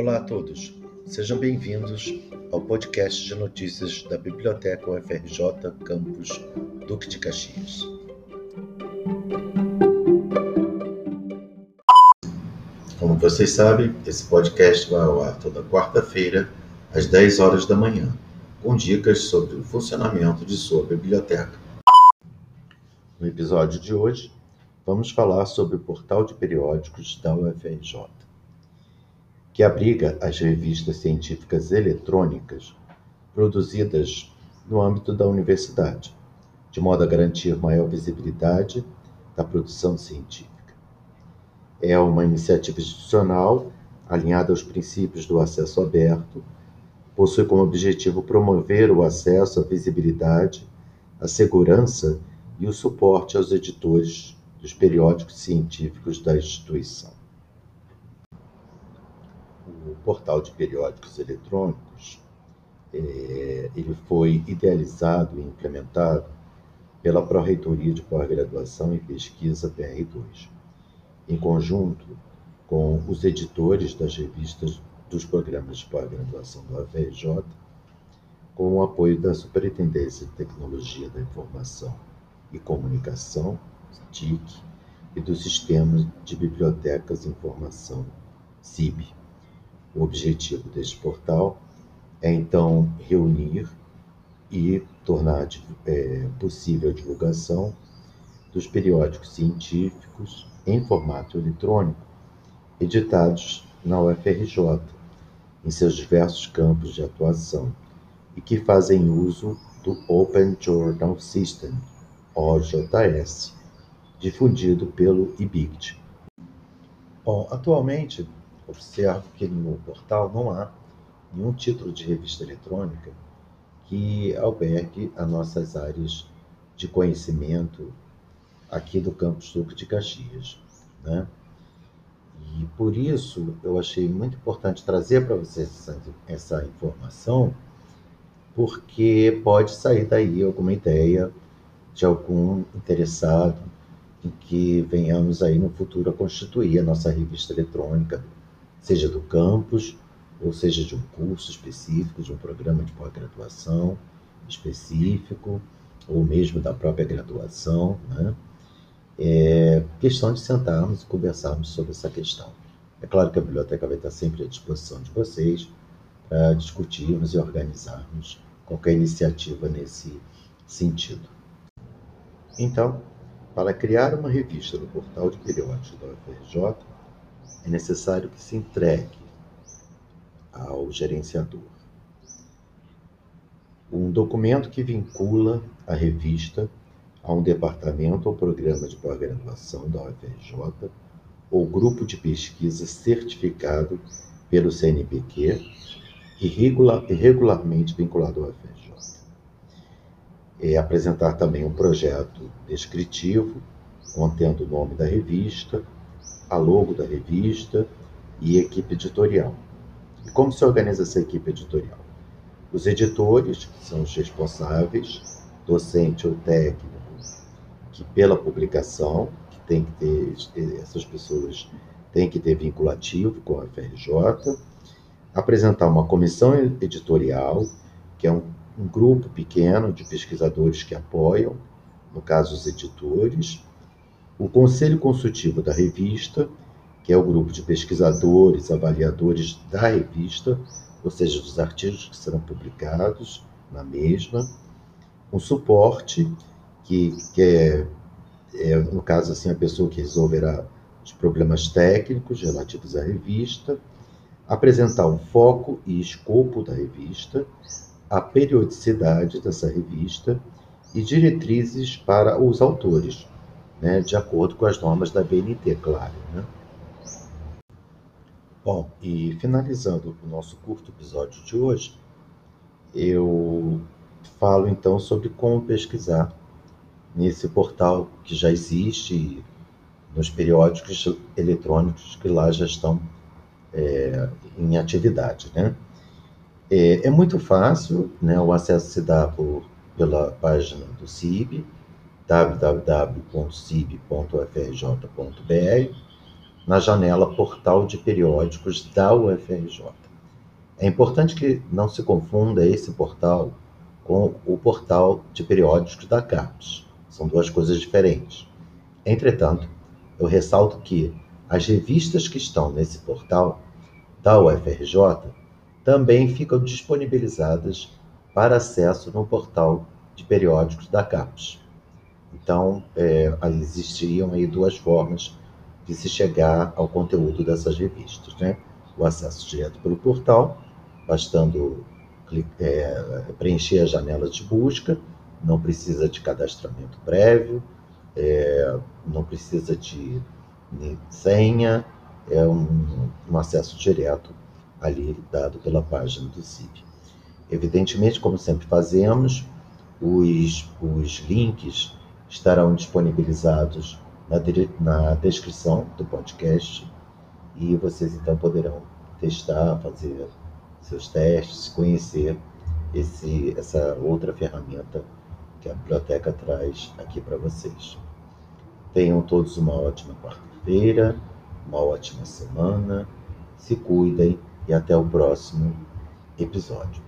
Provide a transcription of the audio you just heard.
Olá a todos, sejam bem-vindos ao podcast de notícias da Biblioteca UFRJ Campus Duque de Caxias. Como vocês sabem, esse podcast vai ao ar toda quarta-feira, às 10 horas da manhã, com dicas sobre o funcionamento de sua biblioteca. No episódio de hoje, vamos falar sobre o portal de periódicos da UFRJ, que abriga as revistas científicas eletrônicas produzidas no âmbito da universidade, de modo a garantir maior visibilidade da produção científica. É uma iniciativa institucional alinhada aos princípios do acesso aberto, possui como objetivo promover o acesso à visibilidade, a segurança e o suporte aos editores dos periódicos científicos da instituição. O portal de periódicos eletrônicos é, ele foi idealizado e implementado pela Pró-Reitoria de Pós-Graduação e Pesquisa PR2, em conjunto com os editores das revistas dos programas de pós-graduação do AFRJ, com o apoio da Superintendência de Tecnologia da Informação e Comunicação TIC e do Sistema de Bibliotecas de Informação, SIB. O objetivo deste portal é, então, reunir e tornar é, possível a divulgação dos periódicos científicos em formato eletrônico, editados na UFRJ, em seus diversos campos de atuação, e que fazem uso do Open Journal System, OJS, difundido pelo IBICT. Bom, atualmente, observo que no portal não há nenhum título de revista eletrônica que albergue as nossas áreas de conhecimento aqui do campus Duque de Caxias. Né? E por isso eu achei muito importante trazer para vocês essa, essa informação, porque pode sair daí alguma ideia de algum interessado em que venhamos aí no futuro a constituir a nossa revista eletrônica, seja do campus, ou seja de um curso específico, de um programa de pós-graduação específico, ou mesmo da própria graduação, né? É questão de sentarmos e conversarmos sobre essa questão. É claro que a biblioteca vai estar sempre à disposição de vocês para discutirmos e organizarmos qualquer iniciativa nesse sentido. Então, para criar uma revista no portal de periódicos da UFRJ, é necessário que se entregue ao gerenciador. Um documento que vincula a revista a um departamento ou programa de pós-graduação da UFRJ ou grupo de pesquisa certificado pelo CNPq e regular, regularmente vinculado ao UFRJ é, apresentar também um projeto descritivo, contendo o nome da revista, a logo da revista e equipe editorial. E como se organiza essa equipe editorial? Os editores, que são os responsáveis, docente ou técnico, que pela publicação, que tem que ter, essas pessoas têm que ter vinculativo com a FRJ, apresentar uma comissão editorial, que é um um grupo pequeno de pesquisadores que apoiam, no caso os editores, o Conselho Consultivo da revista, que é o grupo de pesquisadores, avaliadores da revista, ou seja, dos artigos que serão publicados na mesma, um suporte, que, que é, é, no caso, assim, a pessoa que resolverá os problemas técnicos relativos à revista, apresentar um foco e escopo da revista, a periodicidade dessa revista e diretrizes para os autores, né, de acordo com as normas da BNT, claro. Né? Bom, e finalizando o nosso curto episódio de hoje, eu falo então sobre como pesquisar nesse portal que já existe nos periódicos eletrônicos que lá já estão é, em atividade, né? É, é muito fácil, né? o acesso se dá por, pela página do CIB, www.cib.ufrj.br, na janela Portal de Periódicos da UFRJ. É importante que não se confunda esse portal com o portal de periódicos da CAPES. São duas coisas diferentes. Entretanto, eu ressalto que as revistas que estão nesse portal da UFRJ também ficam disponibilizadas para acesso no portal de periódicos da CAPES. Então, é, existiam aí duas formas de se chegar ao conteúdo dessas revistas. Né? O acesso direto pelo portal, bastando é, preencher a janela de busca, não precisa de cadastramento prévio, é, não precisa de senha, é um, um, acesso direto ali dado pela página do CIB. Evidentemente, como sempre fazemos, os, os links estarão disponibilizados na, na descrição do podcast e vocês então poderão testar, fazer seus testes, conhecer esse, essa outra ferramenta que a biblioteca traz aqui para vocês. Tenham todos uma ótima quarta-feira, uma ótima semana, se cuidem e até o próximo episódio.